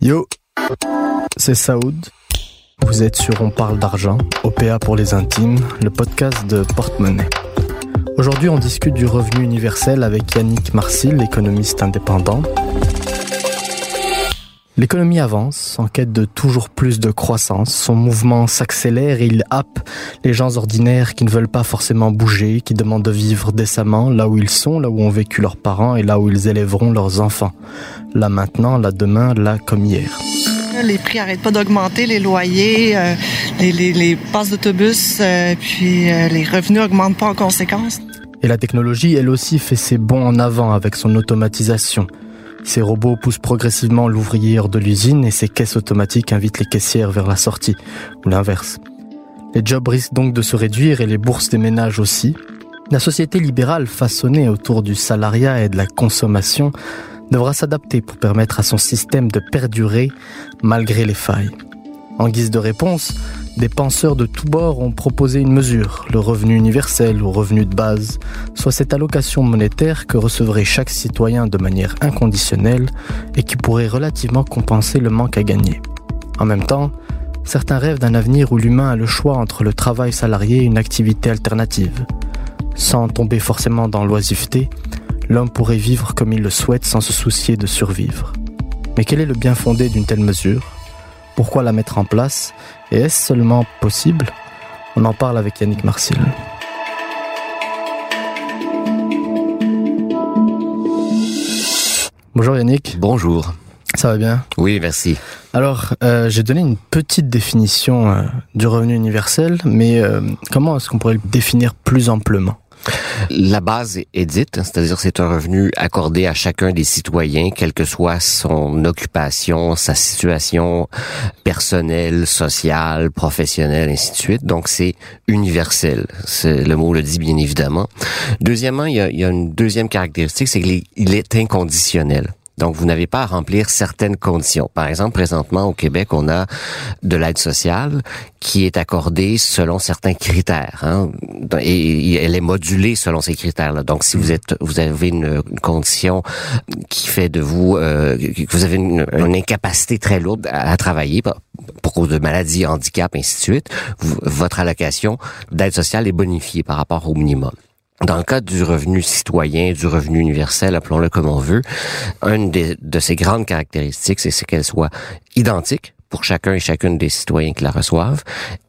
Yo, c'est Saoud. Vous êtes sur On parle d'argent, OPA pour les intimes, le podcast de Porte-Monnaie. Aujourd'hui, on discute du revenu universel avec Yannick Marcil, économiste indépendant. L'économie avance en quête de toujours plus de croissance. Son mouvement s'accélère et il happe les gens ordinaires qui ne veulent pas forcément bouger, qui demandent de vivre décemment là où ils sont, là où ont vécu leurs parents et là où ils élèveront leurs enfants. Là maintenant, là demain, là comme hier. Les prix n'arrêtent pas d'augmenter, les loyers, euh, les, les, les, passes d'autobus, euh, puis euh, les revenus augmentent pas en conséquence. Et la technologie, elle aussi, fait ses bons en avant avec son automatisation. Ces robots poussent progressivement l'ouvrier hors de l'usine et ces caisses automatiques invitent les caissières vers la sortie, ou l'inverse. Les jobs risquent donc de se réduire et les bourses des ménages aussi. La société libérale façonnée autour du salariat et de la consommation devra s'adapter pour permettre à son système de perdurer malgré les failles. En guise de réponse, des penseurs de tous bords ont proposé une mesure, le revenu universel ou revenu de base, soit cette allocation monétaire que recevrait chaque citoyen de manière inconditionnelle et qui pourrait relativement compenser le manque à gagner. En même temps, certains rêvent d'un avenir où l'humain a le choix entre le travail salarié et une activité alternative. Sans tomber forcément dans l'oisiveté, l'homme pourrait vivre comme il le souhaite sans se soucier de survivre. Mais quel est le bien fondé d'une telle mesure? Pourquoi la mettre en place Et est-ce seulement possible? On en parle avec Yannick Marcil. Bonjour Yannick. Bonjour. Ça va bien? Oui, merci. Alors, euh, j'ai donné une petite définition euh, du revenu universel, mais euh, comment est-ce qu'on pourrait le définir plus amplement? La base est dite, c'est-à-dire c'est un revenu accordé à chacun des citoyens, quelle que soit son occupation, sa situation personnelle, sociale, professionnelle, ainsi de suite. Donc c'est universel. Le mot le dit bien évidemment. Deuxièmement, il y a, il y a une deuxième caractéristique, c'est qu'il est inconditionnel. Donc, vous n'avez pas à remplir certaines conditions. Par exemple, présentement au Québec, on a de l'aide sociale qui est accordée selon certains critères, hein, et elle est modulée selon ces critères-là. Donc, si vous êtes, vous avez une, condition qui fait de vous, euh, que vous avez une, incapacité très lourde à, travailler pour cause de maladie, handicap, ainsi de suite, votre allocation d'aide sociale est bonifiée par rapport au minimum. Dans le cas du revenu citoyen, du revenu universel, appelons-le comme on veut, une de ses grandes caractéristiques, c'est qu'elle soit identique pour chacun et chacune des citoyens qui la reçoivent,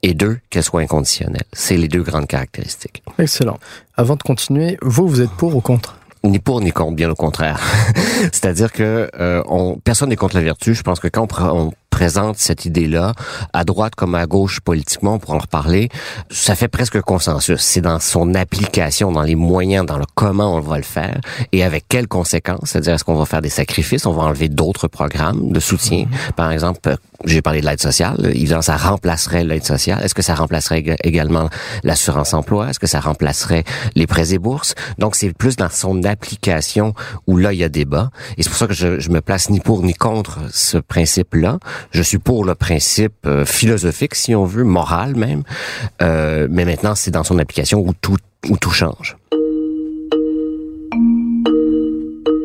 et deux, qu'elle soit inconditionnelle. C'est les deux grandes caractéristiques. Excellent. Avant de continuer, vous, vous êtes pour ou contre? Ni pour ni contre, bien au contraire. C'est-à-dire que euh, on, personne n'est contre la vertu. Je pense que quand on, présente cette idée-là, à droite comme à gauche politiquement, pour en reparler, ça fait presque consensus. C'est dans son application, dans les moyens, dans le comment on va le faire et avec quelles conséquences. C'est-à-dire, est-ce qu'on va faire des sacrifices, on va enlever d'autres programmes de soutien. Mm-hmm. Par exemple, j'ai parlé de l'aide sociale. Évidemment, ça remplacerait l'aide sociale. Est-ce que ça remplacerait également l'assurance emploi? Est-ce que ça remplacerait les prêts et bourses? Donc, c'est plus dans son application où là, il y a débat. Et c'est pour ça que je, je me place ni pour ni contre ce principe-là. Je suis pour le principe euh, philosophique, si on veut, moral même. Euh, mais maintenant, c'est dans son application où tout, où tout change.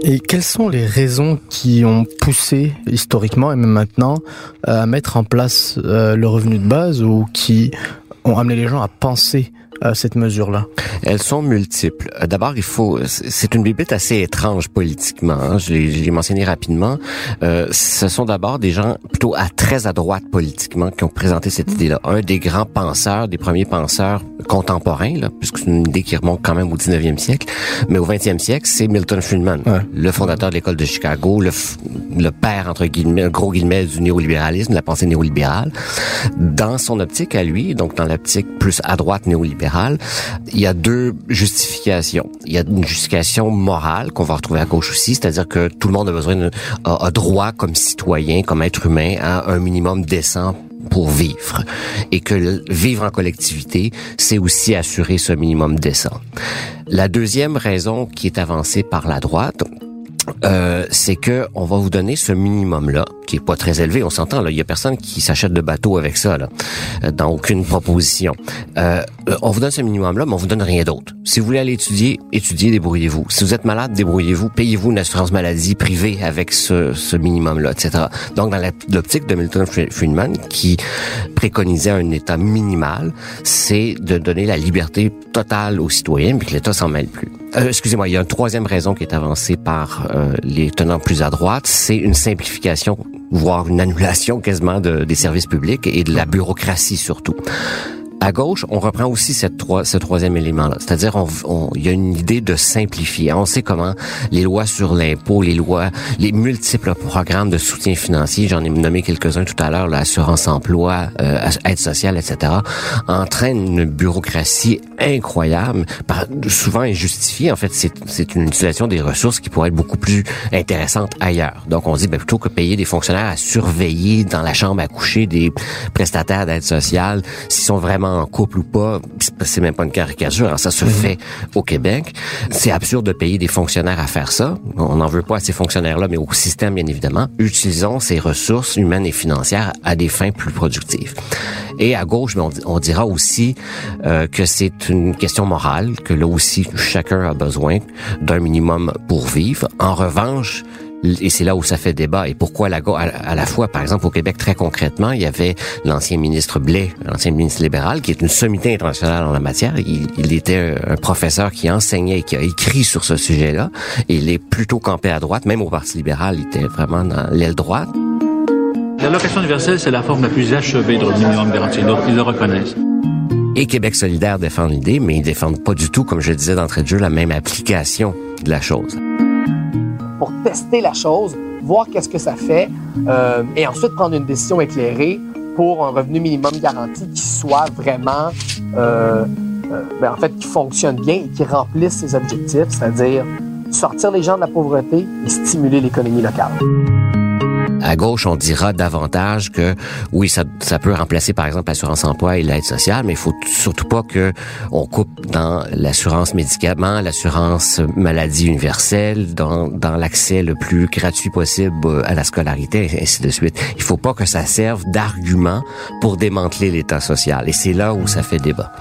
Et quelles sont les raisons qui ont poussé historiquement et même maintenant à mettre en place euh, le revenu de base ou qui ont amené les gens à penser cette mesure-là? Elles sont multiples. Euh, d'abord, il faut, c'est une bibliothèque assez étrange politiquement. Hein. Je l'ai mentionné rapidement. Euh, ce sont d'abord des gens plutôt à très à droite politiquement qui ont présenté cette idée-là. Un des grands penseurs, des premiers penseurs contemporain, là, puisque c'est une idée qui remonte quand même au 19e siècle, mais au 20e siècle, c'est Milton Friedman, le fondateur de l'école de Chicago, le, le père, entre guillemets, gros guillemets, du néolibéralisme, de la pensée néolibérale. Dans son optique à lui, donc dans l'optique plus à droite néolibérale, il y a deux justifications. Il y a une justification morale qu'on va retrouver à gauche aussi, c'est-à-dire que tout le monde a besoin de, a, droit comme citoyen, comme être humain, à un minimum décent pour vivre et que vivre en collectivité, c'est aussi assurer ce minimum décent. La deuxième raison qui est avancée par la droite, euh, c'est que on va vous donner ce minimum là qui est pas très élevé on s'entend là. Il y a personne qui s'achète de bateau avec ça là euh, dans aucune proposition. Euh, euh, on vous donne ce minimum là mais on vous donne rien d'autre. Si vous voulez aller étudier étudiez débrouillez-vous. Si vous êtes malade débrouillez-vous. Payez-vous une assurance maladie privée avec ce, ce minimum là etc donc dans l'optique de Milton Friedman qui préconisait un état minimal c'est de donner la liberté totale aux citoyens puis que l'État s'en mêle plus. Euh, excusez-moi, il y a une troisième raison qui est avancée par euh, les tenants plus à droite, c'est une simplification, voire une annulation quasiment de, des services publics et de la bureaucratie surtout. À gauche, on reprend aussi cette trois, ce troisième élément-là. C'est-à-dire, on, on, il y a une idée de simplifier. On sait comment les lois sur l'impôt, les lois, les multiples programmes de soutien financier, j'en ai nommé quelques-uns tout à l'heure, l'assurance emploi, euh, aide sociale, etc., entraînent une bureaucratie incroyable, souvent injustifiée. En fait, c'est une utilisation des ressources qui pourrait être beaucoup plus intéressante ailleurs. Donc, on dit, ben, plutôt que payer des fonctionnaires à surveiller dans la chambre à coucher des prestataires d'aide sociale, s'ils sont vraiment en couple ou pas, c'est même pas une caricature, hein, ça se mhm. fait au Québec. C'est absurde de payer des fonctionnaires à faire ça. On n'en veut pas à ces fonctionnaires-là, mais au système, bien évidemment. Utilisons ces ressources humaines et financières à des fins plus productives. Et à gauche, on, on dira aussi euh, que c'est une question morale, que là aussi, chacun a besoin d'un minimum pour vivre. En revanche, et c'est là où ça fait débat. Et pourquoi la, à, la fois, par exemple, au Québec, très concrètement, il y avait l'ancien ministre Blais, l'ancien ministre libéral, qui est une sommité internationale en la matière. Il, il était un professeur qui enseignait et qui a écrit sur ce sujet-là. Et il est plutôt campé à droite, même au Parti libéral, il était vraiment dans l'aile droite. L'allocation universelle, c'est la forme la plus achevée de revenu minimum garanti. Donc, ils le reconnaissent. Et Québec solidaire défend l'idée, mais ils défendent pas du tout, comme je le disais d'entrée de jeu, la même application de la chose pour tester la chose, voir qu'est-ce que ça fait, euh, et ensuite prendre une décision éclairée pour un revenu minimum garanti qui soit vraiment, euh, euh, ben en fait, qui fonctionne bien et qui remplisse ses objectifs, c'est-à-dire sortir les gens de la pauvreté et stimuler l'économie locale. À gauche, on dira davantage que oui, ça, ça peut remplacer par exemple l'assurance emploi et l'aide sociale, mais il faut surtout pas que on coupe dans l'assurance médicaments, l'assurance maladie universelle, dans, dans l'accès le plus gratuit possible à la scolarité, et ainsi de suite. Il faut pas que ça serve d'argument pour démanteler l'État social. Et c'est là où ça fait débat.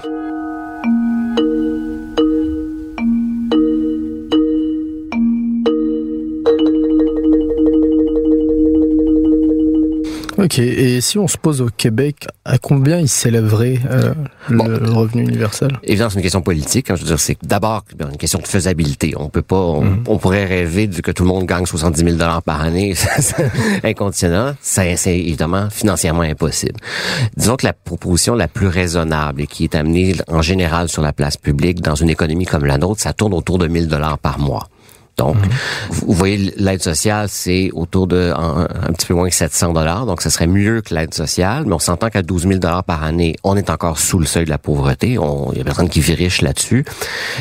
Ok, et si on se pose au Québec, à combien il s'élèverait euh, le revenu universel? Évidemment, c'est une question politique. Hein, je veux dire, c'est d'abord une question de faisabilité. On peut pas, on, mhm. on, pourrait rêver de que tout le monde gagne 70 000 dollars par année inconditionnellement. C'est évidemment financièrement impossible. Disons que la proposition la plus raisonnable et qui est amenée en général sur la place publique dans une économie comme la nôtre, ça tourne autour de 1000 dollars par mois. Donc, mhm. vous voyez, l'aide sociale, c'est autour de un, petit peu moins que 700 dollars. Donc, ce serait mieux que l'aide sociale. Mais on s'entend qu'à 12 000 dollars par année, on est encore sous le seuil de la pauvreté. Il y a personne qui vit riche là-dessus.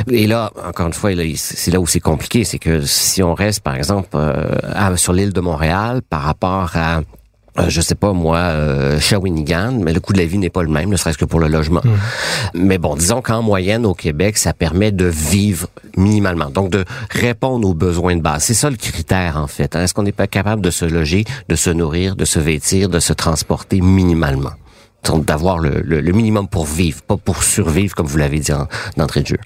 Et là, encore une fois, c'est là où c'est compliqué. C'est que si on reste, par exemple, euh, sur l'île de Montréal, par rapport à euh, je sais pas moi, euh, Shawinigan, mais le coût de la vie n'est pas le même, ne serait-ce que pour le logement. Mmh. Mais bon, disons qu'en moyenne au Québec, ça permet de vivre minimalement, donc de répondre aux besoins de base. C'est ça le critère en fait. Hein. Est-ce qu'on n'est pas capable de se loger, de se nourrir, de se vêtir, de se transporter minimalement, d'avoir le, le, minimum pour vivre, pas pour survivre comme vous l'avez dit d'entrée de jeu.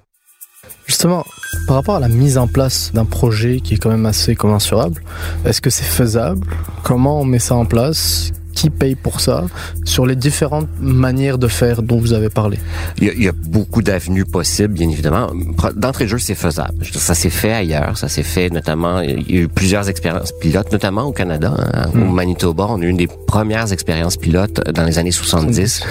Justement, par rapport à la mise en place d'un projet qui est quand même assez commensurable, est-ce que c'est faisable? Comment on met ça en place? Qui paye pour ça sur les différentes manières de faire dont vous avez parlé Il y a, il y a beaucoup d'avenues possibles, bien évidemment. D'entrée de jeu, c'est faisable. Ça s'est fait ailleurs. Ça s'est fait notamment, il y a eu plusieurs expériences pilotes, notamment au Canada, hein, au Manitoba. On a eu une des premières expériences pilotes dans les années 70.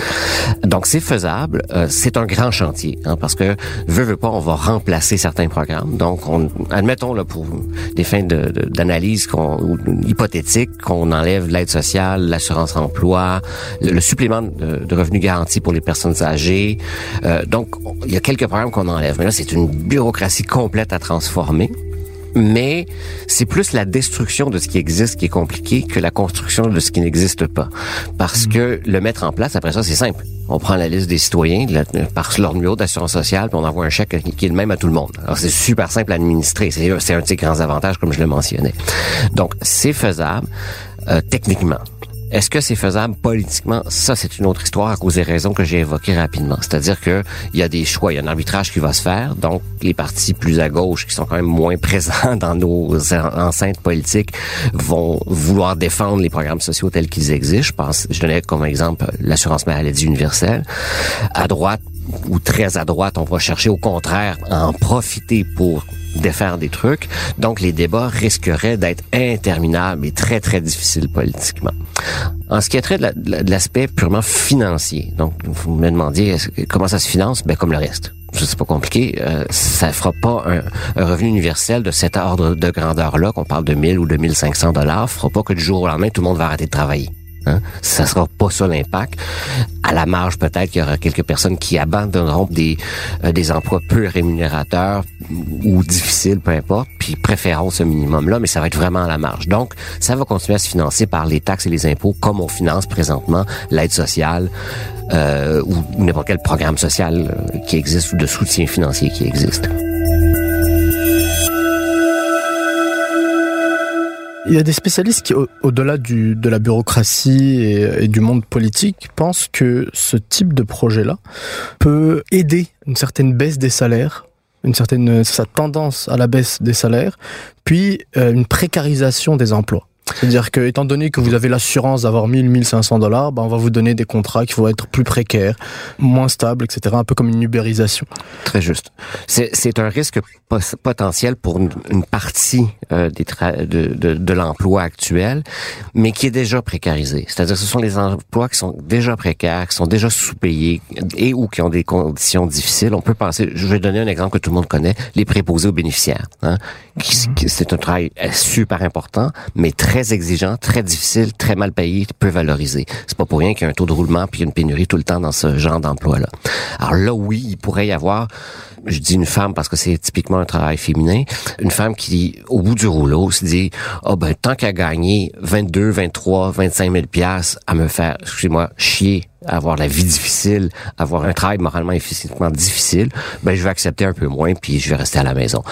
Donc, c'est faisable. Euh, c'est un grand chantier, hein, parce que, veut, veut pas, on va remplacer certains programmes. Donc, on, admettons, là, pour des fins de- de- d'analyse qu'on, hypothétique, qu'on enlève l'aide sociale, l'assurance emploi, le, le supplément de, de revenus garantis pour les personnes âgées. Euh, donc, il y a quelques programmes qu'on enlève. Mais là, c'est une bureaucratie complète à transformer. Mais c'est plus la destruction de ce qui existe qui est compliqué que la construction de ce qui n'existe pas. Parce que le mettre en place, après ça, c'est simple. On prend la liste des citoyens la- par leur numéro d'assurance sociale, puis on envoie un chèque qui est le même à tout le monde. Alors, c'est super simple à administrer. C'est c'est un de ses grands avantages, comme je le mentionnais. Donc, c'est faisable euh, techniquement. Est-ce que c'est faisable politiquement? Ça, c'est une autre histoire à cause des raisons que j'ai évoquées rapidement. C'est-à-dire que il y a des choix, il y a un arbitrage qui va se faire. Donc, les partis plus à gauche, qui sont quand même moins présents dans nos en- enceintes politiques, vont vouloir défendre les programmes sociaux tels qu'ils existent. Je pense, je donnais comme exemple l'assurance maladie universelle. À droite, ou très à droite, on va chercher au contraire à en profiter pour défaire des trucs. Donc, les débats risqueraient d'être interminables et très, très difficiles politiquement. En ce qui est trait de la- de la- de l'aspect purement financier, donc vous me que- comment ça se finance, ben comme le reste. C'est pas compliqué. Euh, ça fera pas un, un revenu universel de cet ordre de grandeur-là, qu'on parle de 1000 ou de 1500 dollars, fera pas que du jour au lendemain, tout le monde va arrêter de travailler. Hein? Ça sera pas ça l'impact. À la marge, peut-être qu'il y aura quelques personnes qui abandonneront des, euh, des emplois peu rémunérateurs ou difficiles, peu importe, puis préféreront ce minimum-là, mais ça va être vraiment à la marge. Donc, ça va continuer à se financer par les taxes et les impôts, comme on finance présentement l'aide sociale euh, ou n'importe quel programme social euh, qui existe ou de soutien financier qui existe. Il y a des spécialistes qui, au- au-delà de la bureaucratie et, et du monde politique, pensent que ce type de projet-là peut aider une certaine baisse des salaires, une certaine sa tendance à la baisse des salaires, puis euh, une précarisation des emplois. C'est-à-dire que, étant donné que vous avez l'assurance d'avoir 1000, 1500 dollars, ben, on va vous donner des contrats qui vont être plus précaires, moins stables, etc. Un peu comme une ubérisation. Très juste. C'est, un risque potentiel pour une, partie euh, des de, de, de l'emploi actuel, mais qui est déjà précarisé. C'est-à-dire ce sont les emplois qui sont déjà précaires, qui sont déjà sous-payés et ou qui ont des conditions difficiles. On peut penser, je vais donner un exemple que tout le monde connaît, les préposés aux bénéficiaires. Hein, c'est un travail euh, super important, mais très exigeant, très difficile, très mal payé, peu valorisé. C'est pas pour rien qu'il y a un taux de roulement puis une pénurie tout le temps dans ce genre d'emploi-là. Alors là, oui, il pourrait y avoir, je dis une femme parce que c'est typiquement un travail féminin, une femme qui, au bout du rouleau, se dit, oh ben, tant qu'à gagner 22, 23, 25 000 piastres à me faire, excusez-moi, chier, avoir la vie difficile, avoir un travail moralement et physiquement difficile, ben je vais accepter un peu moins puis je vais rester à la maison.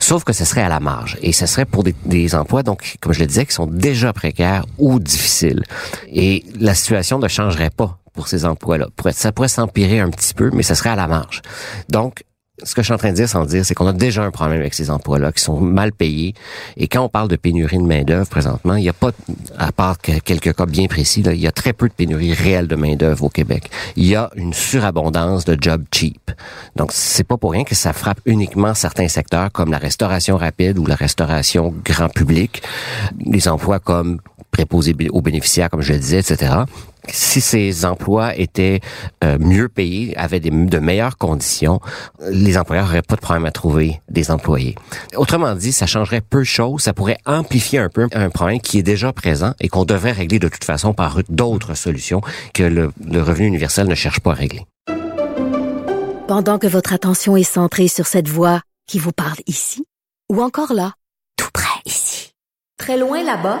Sauf que ce serait à la marge et ce serait pour des, emplois donc comme je le disais qui sont déjà précaires ou difficiles. Et la situation ne changerait pas pour ces emplois-là. Ça pourrait s'empirer un petit peu, mais ça serait à la marge. Donc ce que je suis en train de dire sans dire, c'est qu'on a déjà un problème avec ces emplois-là qui sont mal payés. Et quand on parle de pénurie de main-d'œuvre présentement, il n'y a pas, à part que quelques cas bien précis, là, il y a très peu de pénurie réelle de main-d'œuvre au Québec. Il y a une surabondance de jobs cheap. Donc, c'est pas pour rien que ça frappe uniquement certains secteurs comme la restauration rapide ou la restauration grand public, les emplois comme préposés aux bénéficiaires, comme je le disais, etc si ces emplois étaient euh, mieux payés, avaient de meilleures conditions, les employeurs n'auraient pas de problème à trouver des employés. Autrement dit, ça changerait peu de choses, ça pourrait amplifier un peu un problème qui est déjà présent et qu'on devrait régler de toute façon par d'autres solutions que le, le revenu universel ne cherche pas à régler. Pendant que votre attention est centrée sur cette voix qui vous parle ici, ou encore là, tout près ici, très loin là-bas,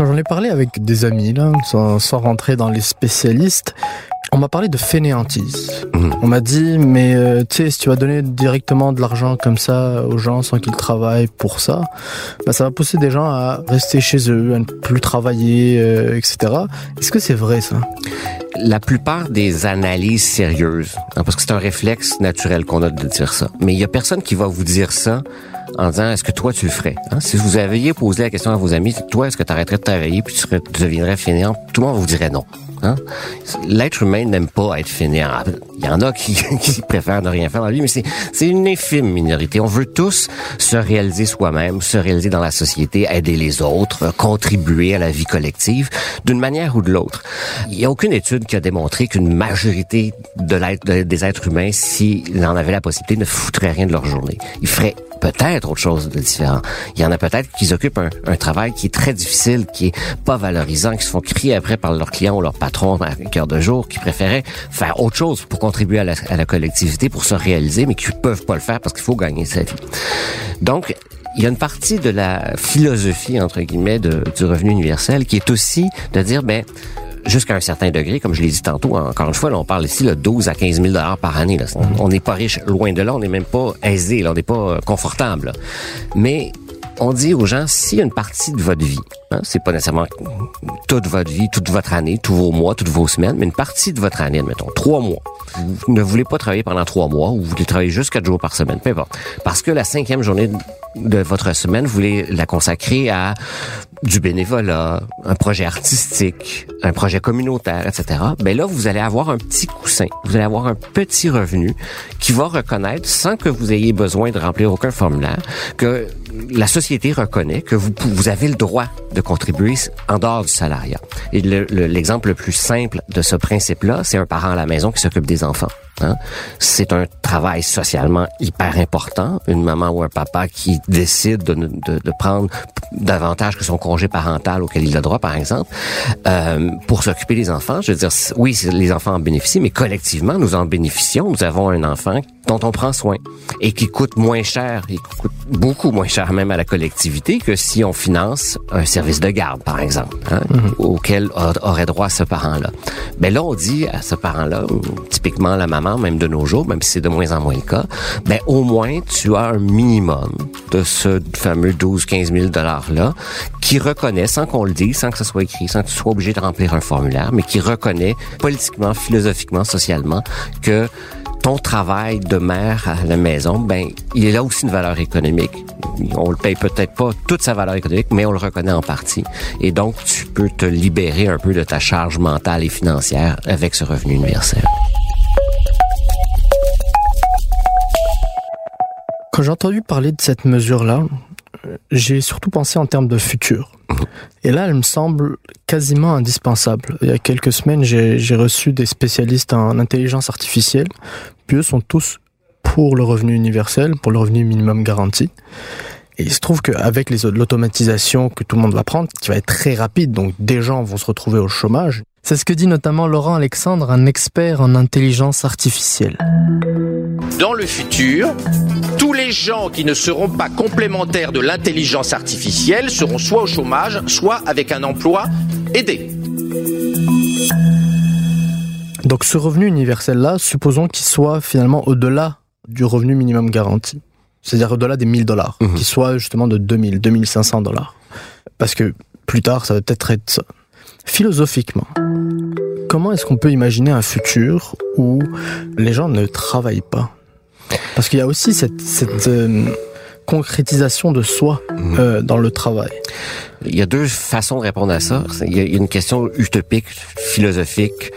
Quand j'en ai parlé avec des amis, là, sans, sans rentrer dans les spécialistes, On m'a parlé de fainéantise. Mhm. On m'a dit, mais euh, tu sais, si tu vas donner directement de l'argent comme ça aux gens sans qu'ils travaillent pour ça, bah, ça va pousser des gens à rester chez eux, à ne plus travailler, euh, etc. Est-ce que c'est vrai ça? La plupart des analyses sérieuses, hein, parce que c'est un réflexe naturel qu'on a de dire ça, mais il y a personne qui va vous dire ça en disant est-ce que toi tu le ferais hein? Si vous aviez posé la question à vos amis, toi est-ce que tu arrêterais de travailler puis tu, serais, tu deviendrais fainéant? Tout le monde vous dirait non. Hein? L'être humain n'aime pas être fainéant. Il y en a qui, qui préfèrent ne rien faire dans la vie, mais c'est, une infime minorité. On veut tous se réaliser soi-même, se réaliser dans la société, aider les autres, contribuer à la vie collective d'une manière ou de l'autre. Il n'y a aucune étude qui a démontré qu'une majorité de l'être, de- des êtres humains, s'ils en avaient la possibilité, ne foutraient rien de leur journée. Ils feraient peut-être autre chose de différent. Il y en a peut-être qui occupent un, un travail qui est très difficile, qui est pas valorisant, qui se font crier après par leurs clients ou leurs patrons à cœur de jour, qui préféraient faire autre chose pour contribuer à la, à la collectivité, pour se réaliser, mais qui peuvent pas le faire parce qu'il faut gagner sa vie. Donc, il y a une partie de la philosophie, entre guillemets, de- du revenu universel qui est aussi de dire, ben, jusqu'à un certain degré, comme je l'ai dit tantôt, encore une fois, là, on parle ici de 12 à 15 000 dollars par année. là. On- On n'est pas riche, loin de là, on n'est même pas aisé, là, on n'est pas euh, confortable. là. Mais on dit aux gens, s'il y a une partie de votre vie, hein, c'est pas nécessairement toute votre vie, toute votre année, tous vos mois, toutes vos semaines, mais une partie de votre année, admettons, trois mois. Vous ne voulez pas travailler pendant trois mois ou vous voulez travailler juste quatre jours par semaine, peu importe. Parce que la cinquième journée de votre semaine, vous voulez la consacrer à du bénévolat, un projet artistique, un projet communautaire, etc. Ben là, vous allez avoir un petit coussin. Vous allez avoir un petit revenu qui va reconnaître, sans que vous ayez besoin de remplir aucun formulaire, que la société reconnaît que vous, avez le droit de contribuer en dehors du salariat. Et le- le- l'exemple le, plus simple de ce principe-là, c'est un parent à la maison qui s'occupe des enfants. C'est un travail socialement hyper important. Une maman ou un papa qui décide de, de, de prendre davantage que son congé parental auquel il a droit, par exemple, euh, pour s'occuper des enfants. Je veux dire, oui, les enfants en bénéficient, mais collectivement, nous en bénéficions. Nous avons un enfant dont on prend soin et qui coûte moins cher, et qui coûte beaucoup moins cher même à la collectivité que si on finance un service de garde, par exemple, hein, auquel a- aurait droit ce parent-là. Ben là, on dit à ce parent-là, typiquement la maman, même de nos jours, même si c'est de moins en moins le cas, ben au moins tu as un minimum de ce fameux 12-15 000 dollars-là qui reconnaît, sans qu'on le dise, sans que ce soit écrit, sans que tu sois obligé de remplir un formulaire, mais qui reconnaît politiquement, philosophiquement, socialement que ton travail de mère à la maison, ben, il là aussi une valeur économique. On le paye peut-être pas toute sa valeur économique, mais on le reconnaît en partie. Et donc, tu peux te libérer un peu de ta charge mentale et financière avec ce revenu universel. Quand j'ai entendu parler de cette mesure-là, j'ai surtout pensé en termes de futur. Et là, elle me semble quasiment indispensable. Il y a quelques semaines, j'ai reçu des spécialistes en intelligence artificielle, puis eux sont tous pour le revenu universel, pour le revenu minimum garanti. Et il se trouve qu'avec l'automatisation que tout le monde va prendre, qui va être très rapide, donc des gens vont se retrouver au chômage. C'est ce que dit notamment Laurent Alexandre, un expert en intelligence artificielle. Dans le futur, tous les gens qui ne seront pas complémentaires de l'intelligence artificielle seront soit au chômage, soit avec un emploi aidé. Donc ce revenu universel-là, supposons qu'il soit finalement au-delà du revenu minimum garanti. C'est-à-dire au-delà des 1000 dollars, Mhm. qu'il soit justement de 2000, 2500 dollars. Parce que plus tard, ça va peut-être être ça. Philosophiquement, comment est-ce qu'on peut imaginer un futur où les gens ne travaillent pas? Parce qu'il y a aussi cette, cette euh, concrétisation de soi euh, dans le travail. Il y a deux façons de répondre à ça. Il y a une question utopique, philosophique,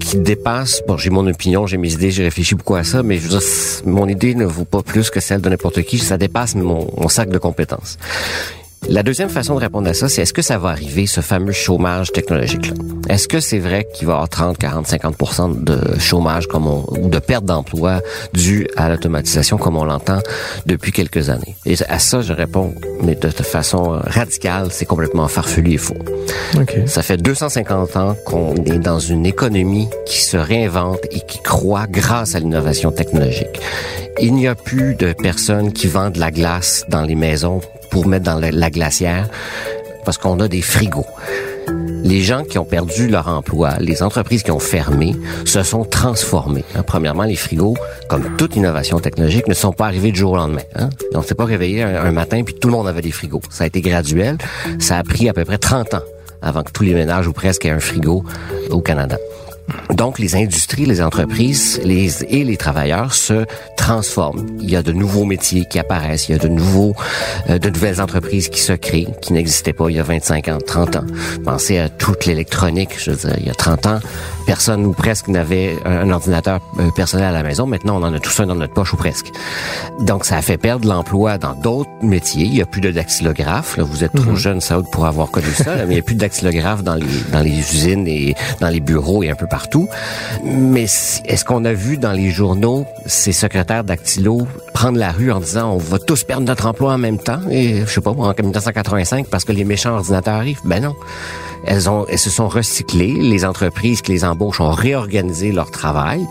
qui dépasse, bon, j'ai mon opinion, j'ai mes idées, j'ai réfléchi beaucoup à ça, mais je veux dire, mon idée ne vaut pas plus que celle de n'importe qui, ça dépasse mon, mon sac de compétences. La deuxième façon de répondre à ça, c'est est-ce que ça va arriver, ce fameux chômage technologique-là? Est-ce que c'est vrai qu'il va y avoir 30, 40, 50 de chômage comme on, ou de perte d'emploi dû à l'automatisation comme on l'entend depuis quelques années? Et à ça, je réponds, mais de, de façon radicale, c'est complètement farfelu et faux. Ok. Ça fait 250 ans qu'on est dans une économie qui se réinvente et qui croît grâce à l'innovation technologique. Il n'y a plus de personnes qui vendent de la glace dans les maisons pour mettre dans la, la glacière parce qu'on a des frigos. les gens qui ont perdu leur emploi, les entreprises qui ont fermé, se sont transformées. Hein. Premièrement, les frigos, comme toute innovation technologique, ne sont pas arrivés du jour au lendemain. Hein. On s'est pas réveillé un, matin puis tout le monde avait des frigos. Ça a été graduel. Ça a pris à peu près 30 ans avant que tous les ménages ou presque aient un frigo au Canada. Donc, les industries, les entreprises les, et les travailleurs se transforment. Il y a de nouveaux métiers qui apparaissent, il y a de nouveaux, euh, de nouvelles entreprises qui se créent, qui n'existaient pas il y a 25 ans, 30 ans. Pensez à toute l'électronique, je veux dire, il y a 30 ans, personne ou presque n'avait un ordinateur euh, personnel à la maison. Maintenant, on en a tous un dans notre poche ou presque. Donc, ça a fait perdre l'emploi dans d'autres métiers. Il y a plus de dactylographes. Là, vous êtes trop mhm. jeune, ça, pour avoir connu ça. mais il y a plus de dactylographes dans les, dans les usines et dans les bureaux et un peu partout. Mais est-ce qu'on a vu dans les journaux ces secrétaires dactylo prendre la rue en disant on va tous perdre notre emploi en même temps? Et je sais pas en 1985 parce que les méchants ordinateurs arrivent Ben non. Elles ont elles se sont recyclées, les entreprises qui les embauchent ont réorganisé leur travail.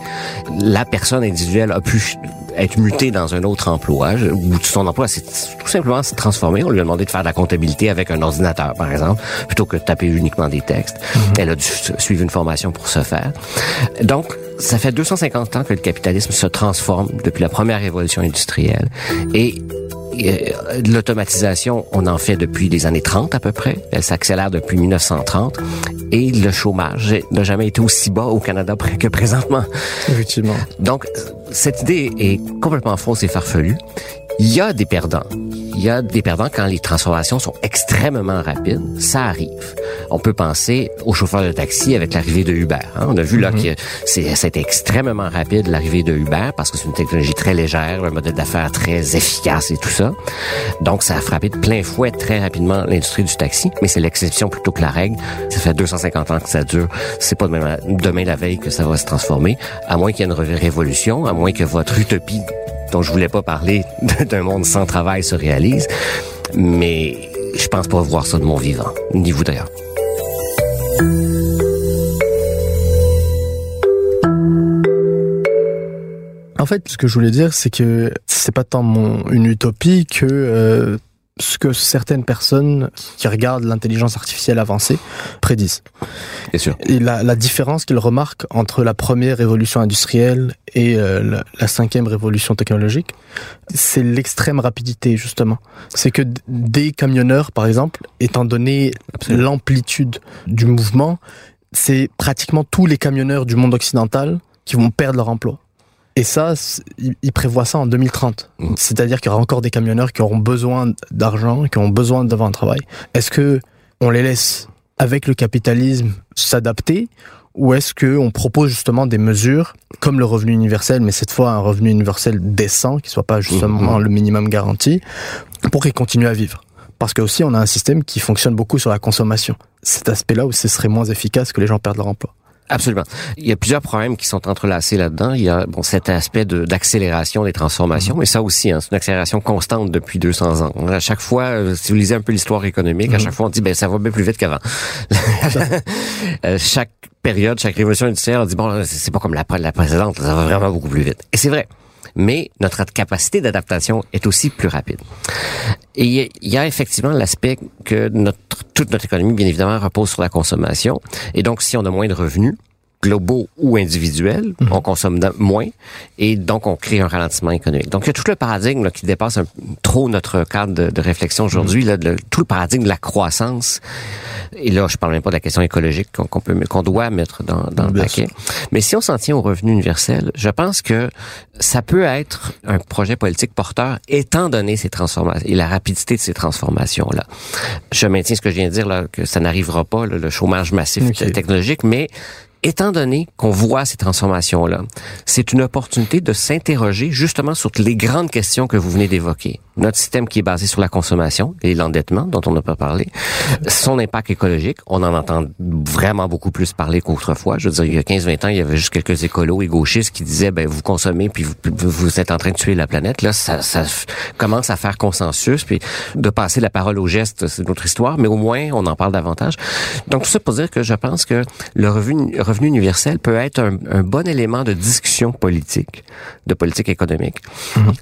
La personne individuelle a pu être mutée dans un autre emploi ou son emploi c'est tout simplement se transformer. On lui a demandé de faire de la comptabilité avec un ordinateur par exemple plutôt que de taper uniquement des textes. Mm-hmm. Elle a dû suivre une formation pour ce faire. Donc ça fait 250 ans que le capitalisme se transforme depuis la première révolution industrielle et l'automatisation, on en fait depuis les années 30 à peu près. Elle s'accélère depuis 1930. Et le chômage n'a jamais été aussi bas au Canada que présentement. Effectivement. Donc, cette idée est complètement fausse et farfelue. Il y a des perdants. Il y a des perdants quand les transformations sont extrêmement rapides. Ça arrive. On peut penser aux chauffeurs de taxi avec l'arrivée de Uber. Hein. On a vu là mhm. que c'est, c'était extrêmement rapide l'arrivée de Uber parce que c'est une technologie très légère, un modèle d'affaires très efficace et tout ça. Donc ça a frappé de plein fouet très rapidement l'industrie du taxi, mais c'est l'exception plutôt que la règle. Ça fait 250 ans que ça dure. C'est pas demain, demain la veille que ça va se transformer, à moins qu'il y ait une révolution, à moins que votre utopie dont je voulais pas parler d'un monde sans travail se réalise. Mais je pense pas voir ça de mon vivant, ni vous d'ailleurs. En fait, ce que je voulais dire, c'est que c'est pas tant mon, une utopie que euh, ce que certaines personnes qui regardent l'intelligence artificielle avancée prédisent. Bien sûr. Et la, la différence qu'ils remarquent entre la première révolution industrielle et euh, la, cinquième révolution technologique, c'est l'extrême rapidité justement. C'est que des camionneurs, par exemple, étant donné l'amplitude du mouvement, c'est pratiquement tous les camionneurs du monde occidental qui vont perdre leur emploi. Et ça, il prévoit ça en 2030. Mmh. C'est-à-dire qu'il y aura encore des camionneurs qui auront besoin d'argent, qui auront besoin d'avoir un travail. Est-ce que on les laisse avec le capitalisme s'adapter ou est-ce que on propose justement des mesures comme le revenu universel, mais cette fois un revenu universel décent, qui soit pas justement mmh. le minimum garanti, pour qu'ils continuent à vivre? Parce que aussi on a un système qui fonctionne beaucoup sur la consommation. Cet aspect-là où ce serait moins efficace que les gens perdent leur emploi. Absolument. Il y a plusieurs problèmes qui sont entrelacés là-dedans. Il y a bon cet aspect d'accélération des transformations, mais ça aussi, hein, c'est une accélération constante depuis 200 ans. À chaque fois, euh, si vous lisez un peu l'histoire économique, à mhm. chaque fois on dit ben ça va bien plus vite qu'avant. Euh, chaque période, chaque révolution industrielle, on dit bon c'est pas comme la, la précédente, ça va vraiment beaucoup plus vite. Et c'est vrai mais notre capacité d'adaptation est aussi plus rapide. Et il y a effectivement l'aspect que notre, toute notre économie, bien évidemment, repose sur la consommation. Et donc, si on a moins de revenus, globaux ou individuels, mhm. on consomme moins et donc on crée un ralentissement économique. Donc il y a tout le paradigme qui dépasse trop notre cadre de, réflexion aujourd'hui, mhm. tout le paradigme de la croissance. Et là, je parle même pas de la question écologique qu'on peut qu'on doit mettre dans, dans le paquet. Mais si on s'en tient au revenu universel, je pense que ça peut être un projet politique porteur étant donné ces transformations et la rapidité de ces transformations là. Je maintiens ce que je viens de dire là que ça n'arrivera pas le chômage massif technologique, mais étant donné qu'on voit ces transformations-là, c'est une opportunité de s'interroger justement sur les grandes questions que vous venez d'évoquer. Notre système qui est basé sur la consommation et l'endettement, dont on n'a pas parlé, son impact écologique, on en entend vraiment beaucoup plus parler qu'autrefois. Je veux dire, il y a 15-20 ans, il y avait juste quelques écolos et gauchistes qui disaient, ben, vous consommez puis vous, êtes en train de tuer la planète. Là, ça, ça commence à faire consensus, puis de passer la parole au geste, c'est notre histoire, mais au moins, on en parle davantage. Donc, tout ça pour dire que je pense que le revenu universel peut être un, bon élément de discussion politique, de politique économique, mhm.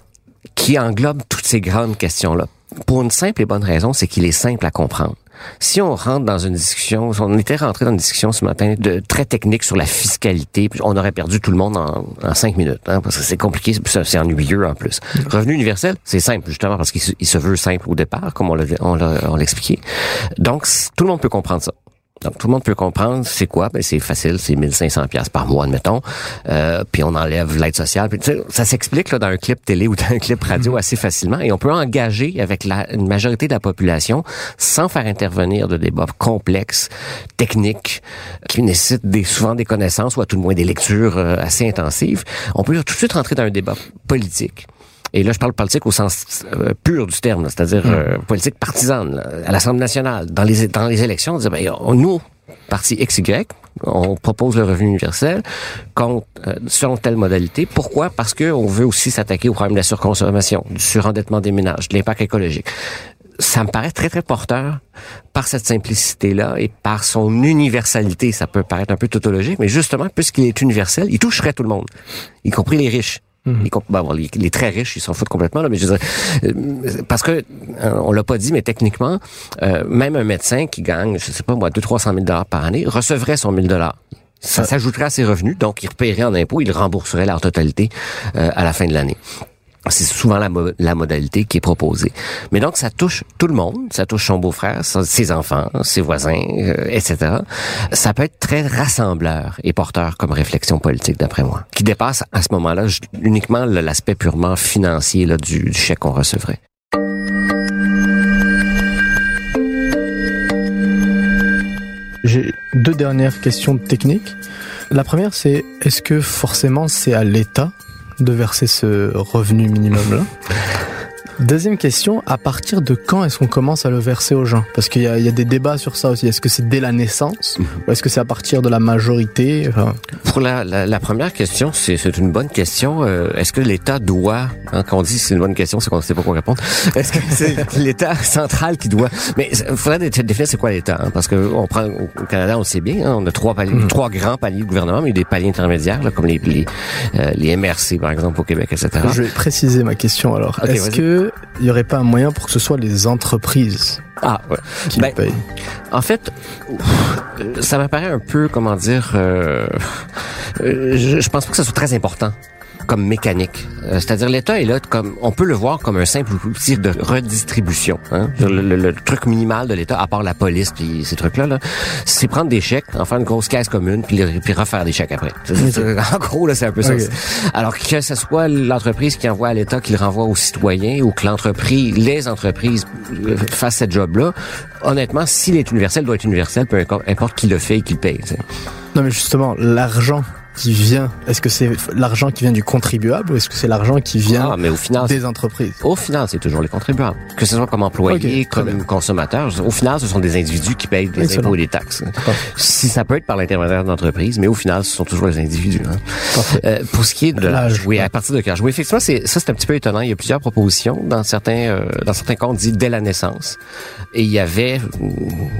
Qui englobe toutes ces grandes questions-là. Pour une simple et bonne raison, c'est qu'il est simple à comprendre. Si on rentre dans une discussion, on était rentré dans une discussion ce matin de très technique sur la fiscalité, on aurait perdu tout le monde en, en cinq minutes, hein, parce que c'est compliqué, c'est ennuyeux en plus. Revenu universel, c'est simple justement parce qu'il se, veut simple au départ, comme on l'a on l'a on l'a expliqué. Donc tout le monde peut comprendre ça. Donc tout le monde peut comprendre c'est quoi ben c'est facile, c'est 1500 pièces par mois admettons. Euh, puis on enlève l'aide sociale, puis, ça s'explique là dans un clip télé ou dans un clip radio assez facilement et on peut engager avec la une majorité de la population sans faire intervenir de débats complexes, techniques qui nécessitent des souvent des connaissances ou à tout le moins des lectures euh, assez intensives. On peut tout de suite rentrer dans un débat politique. Et là, je parle politique au sens euh, pur du terme, c'est-à-dire euh, politique partisane, là, à l'Assemblée nationale. Dans les, dans les élections, on dit, ben, on- nous, parti XY, on propose le revenu universel contre, euh, selon telle modalité. Pourquoi? Parce que on veut aussi s'attaquer au problème de la surconsommation, du surendettement des ménages, de l'impact écologique. Ça me paraît très, très porteur par cette simplicité-là et par son universalité. Ça peut paraître un peu tautologique, mais justement, puisqu'il est universel, il toucherait tout le monde, y compris les riches. Ben, bon, les, les très riches, ils s'en foutent complètement, là, mais je veux dire, euh, parce que euh, on l'a pas dit, mais techniquement, euh, même un médecin qui gagne, je sais pas moi, 200-300 000 dollars par année, recevrait son 1000 dollars. Ça s'ajouterait à ses revenus, donc il repaierait en impôts, il rembourserait la totalité euh, à la fin de l'année. C'est souvent la, mo- la modalité qui est proposée. Mais donc, ça touche tout le monde. Ça touche son beau-frère, ses enfants, ses voisins, euh, etc. Ça peut être très rassembleur et porteur comme réflexion politique, d'après moi, qui dépasse à ce moment-là uniquement l'aspect purement financier du chèque qu'on recevrait. J'ai deux dernières questions techniques. La première, c'est est-ce que forcément c'est à l'État de verser ce revenu minimum-là Deuxième question, à partir de quand est-ce qu'on commence à le verser aux gens? Parce qu'il y, a- il y a des débats sur ça aussi. Est-ce que c'est dès la naissance? Ou est-ce que c'est à partir de la majorité? Enfin, Pour la, la, la première question, c'est une bonne question. Euh, Est-ce que l'État doit, hein, quand on dit c'est une bonne question, c'est qu'on ne sait pas quoi répondre. Est-ce que c'est l'État central qui doit? Mais il faudrait dé- définir c'est quoi l'État, hein, parce que on prend au Canada, on le sait bien, hein, on a trois paliers, trois grands paliers de gouvernement, mais il y a des paliers intermédiaires, là, comme les les, euh, les MRC par exemple au Québec, etc. Je vais préciser ma question alors. Est-ce que il y aurait pas un moyen pour que ce soit les entreprises Ah, ouais. qui Ben, payent En fait, euh, ça m'apparaît un peu, comment dire, euh, euh, je, je pense pas que ça soit très important comme mécanique. Euh, C'est-à-dire l'État est là comme on peut le voir comme un simple outil de redistribution. Hein? Le, le- le truc minimal de l'État, à part la police puis ces trucs-là, là, c'est prendre des chèques, en faire une grosse caisse commune puis, puis refaire des chèques après. En gros, là, c'est un peu ça. Alors que ce soit l'entreprise qui envoie à l'État qui le renvoie aux citoyens ou que l'entreprise, les entreprises euh, fassent cette job-là, honnêtement, s'il est universel, il doit être universel, peu importe, qui le fait et qui le paye. tu sais. Non, mais justement, l'argent qui vient, est-ce que c'est l'argent qui vient du contribuable ou est-ce que c'est l'argent qui vient Ah, mais au final, des entreprises? Au final, c'est toujours les contribuables. Que ce soit comme employé, Ok, très comme consommateur, au final, ce sont des individus qui payent des Excellent. impôts et des taxes. Parfait. Si ça peut être par l'intermédiaire d'entreprises, mais au final, ce sont toujours les individus. hein. Euh, pour ce qui est de L'âge, oui, à partir de quel âge? Oui, effectivement, c'est, ça, c'est un petit peu étonnant. Il y a plusieurs propositions. Dans certains, euh, dans certains cas, on dit dès la naissance. Et il y avait,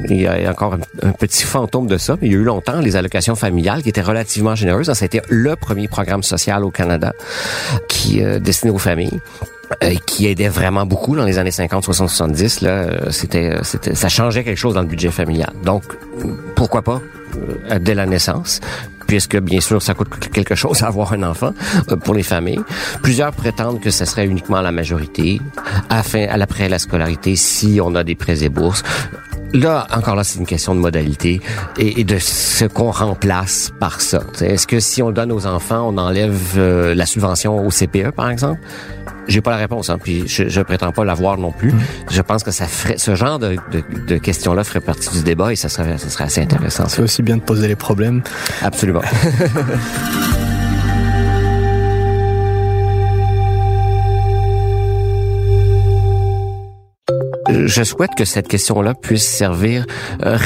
il y a encore un, un petit fantôme de ça, mais il y a eu longtemps les allocations familiales qui étaient relativement généreuses. Été le premier programme social au Canada qui euh, destiné aux familles euh, qui aidait vraiment beaucoup dans les années 50, 60, 70. Là, euh, c'était, euh, c'était, ça changeait quelque chose dans le budget familial. Donc, pourquoi pas euh, dès la naissance puisque bien sûr ça coûte quelque chose à avoir un enfant pour les familles. Plusieurs prétendent que ce serait uniquement à la majorité, afin, à l'après la scolarité, si on a des prêts et bourses. Là, encore là, c'est une question de modalité et, et de ce qu'on remplace par ça. Est-ce que si on le donne aux enfants, on enlève euh, la subvention au CPE, par exemple? J'ai pas la réponse, hein, puis je, je prétends pas l'avoir non plus. Je pense que ça ferait ce genre de, de, de questions-là ferait partie du débat et ça serait, ça serait assez intéressant. C'est aussi bien de poser les problèmes. Absolument. Je souhaite que cette question-là puisse servir, euh,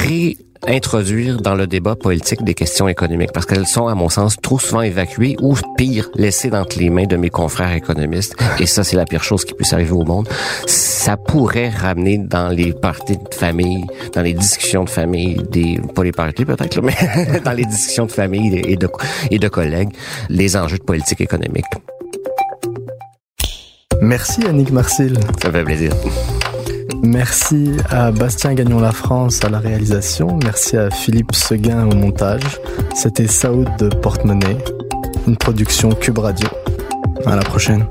réintroduire dans le débat politique des questions économiques, parce qu'elles sont, à mon sens, trop souvent évacuées ou, pire, laissées entre les mains de mes confrères économistes. Et ça, c'est la pire chose qui puisse arriver au monde. Ça pourrait ramener dans les parties de famille, dans les discussions de famille, des pas les parties peut-être, mais dans les discussions de famille et de, et de collègues, les enjeux de politique économique. Merci Annick Marcel. Ça fait plaisir. Merci à Bastien Gagnon La France à la réalisation. Merci à Philippe Seguin au montage. C'était Saoud de Porte-Monnaie, une production Cube Radio. À la prochaine.